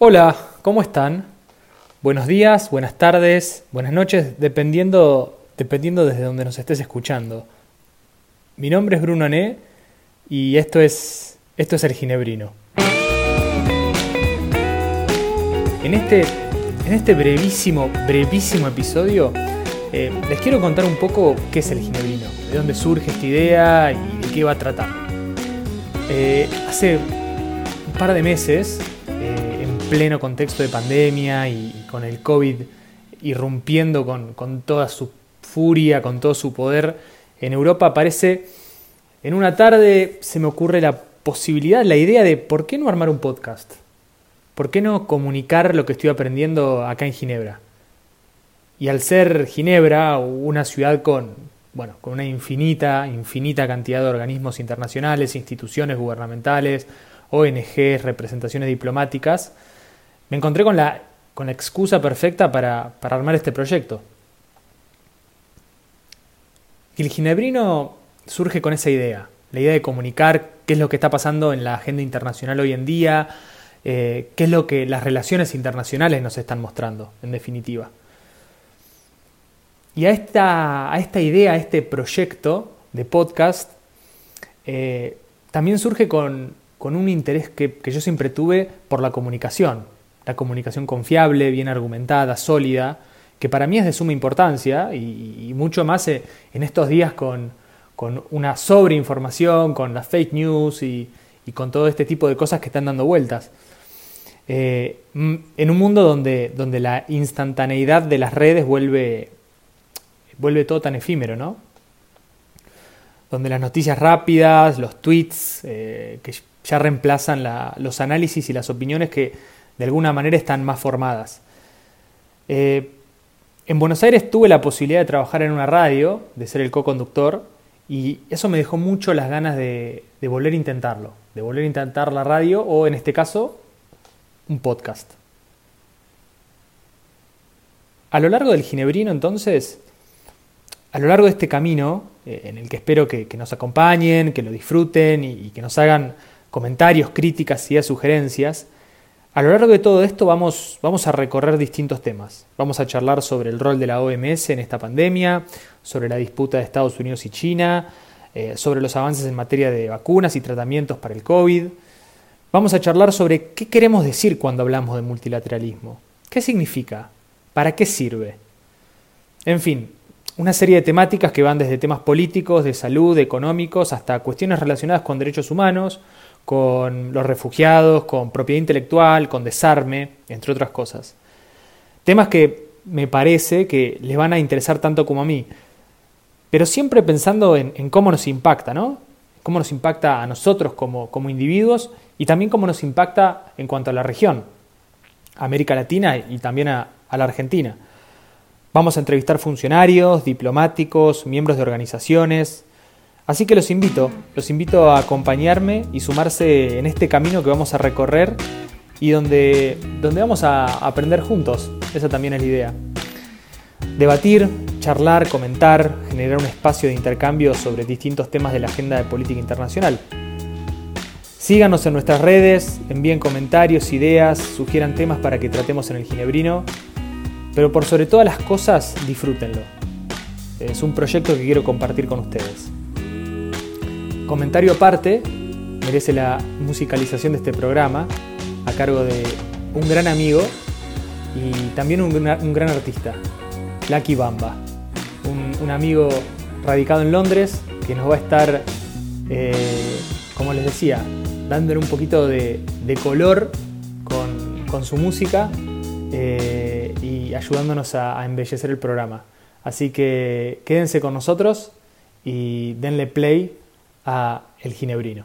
Hola, ¿cómo están? Buenos días, buenas tardes, buenas noches, dependiendo, dependiendo desde donde nos estés escuchando. Mi nombre es Bruno Ané y esto es, esto es El Ginebrino. En este, en este brevísimo, brevísimo episodio eh, les quiero contar un poco qué es el ginebrino, de dónde surge esta idea y de qué va a tratar. Eh, hace un par de meses, pleno contexto de pandemia y, con el COVID irrumpiendo con, con, toda su furia, con todo su poder, en Europa aparece, en una tarde se me ocurre la posibilidad, la idea de por qué no armar un podcast, por qué no comunicar lo que estoy aprendiendo acá en Ginebra. Y al ser Ginebra una ciudad con, bueno, con una infinita, infinita cantidad de organismos internacionales, instituciones gubernamentales, ONGs, representaciones diplomáticas, me encontré con la, con la excusa perfecta para, para armar este proyecto. Y el ginebrino surge con esa idea, la idea de comunicar qué es lo que está pasando en la agenda internacional hoy en día, eh, qué es lo que las relaciones internacionales nos están mostrando, en definitiva. Y a esta, a esta idea, a este proyecto de podcast, eh, también surge con, un interés que, yo siempre tuve por la comunicación, la comunicación confiable, bien argumentada, sólida, que para mí es de suma importancia y, mucho más eh, en estos días con, una sobreinformación, con las fake news y, con todo este tipo de cosas que están dando vueltas. Eh, en un mundo donde, donde la instantaneidad de las redes vuelve vuelve todo tan efímero, ¿no? Donde las noticias rápidas, los tweets, eh, que ya reemplazan los análisis y las opiniones que de alguna manera están más formadas. Eh, en Buenos Aires tuve la posibilidad de trabajar en una radio, de ser el co-conductor, y eso me dejó mucho las ganas de, de volver a intentarlo, de volver a intentar la radio o en este caso un podcast. A lo largo del Ginebrino entonces a lo largo de este camino, eh, en el que espero que, nos acompañen, que lo disfruten y, que nos hagan comentarios, críticas y sugerencias, a lo largo de todo esto vamos, vamos a recorrer distintos temas. Vamos a charlar sobre el rol de la OMS en esta pandemia, sobre la disputa de Estados Unidos y China, eh, sobre los avances en materia de vacunas y tratamientos para el COVID. Vamos a charlar sobre qué queremos decir cuando hablamos de multilateralismo. ¿Qué significa? ¿Para qué sirve? En fin, una serie de temáticas que van desde temas políticos, de salud, económicos, hasta cuestiones relacionadas con derechos humanos, con los refugiados, con propiedad intelectual, con desarme, entre otras cosas. Temas que me parece que les van a interesar tanto como a mí, pero siempre pensando en, cómo nos impacta, ¿no? Cómo nos impacta a nosotros como, individuos y también cómo nos impacta en cuanto a la región, América Latina y también a la Argentina. Vamos a entrevistar funcionarios, diplomáticos, miembros de organizaciones. Así que los invito, los invito a acompañarme y sumarse en este camino que vamos a recorrer y donde, donde vamos a aprender juntos. Esa también es la idea. Debatir, charlar, comentar, generar un espacio de intercambio sobre distintos temas de la agenda de política internacional. Síganos en nuestras redes, envíen comentarios, ideas, sugieran temas para que tratemos en el Ginebrino pero por sobre todas las cosas, disfrútenlo. Es un proyecto que quiero compartir con ustedes. Comentario aparte, merece la musicalización de este programa a cargo de un gran amigo y también un, gran artista, Lucky Bamba, un, amigo radicado en Londres que nos va a estar, eh, como les decía, dándole un poquito de, color con, su música. Eh, y ayudándonos a, embellecer el programa. Así que quédense con nosotros y denle play a El Ginebrino.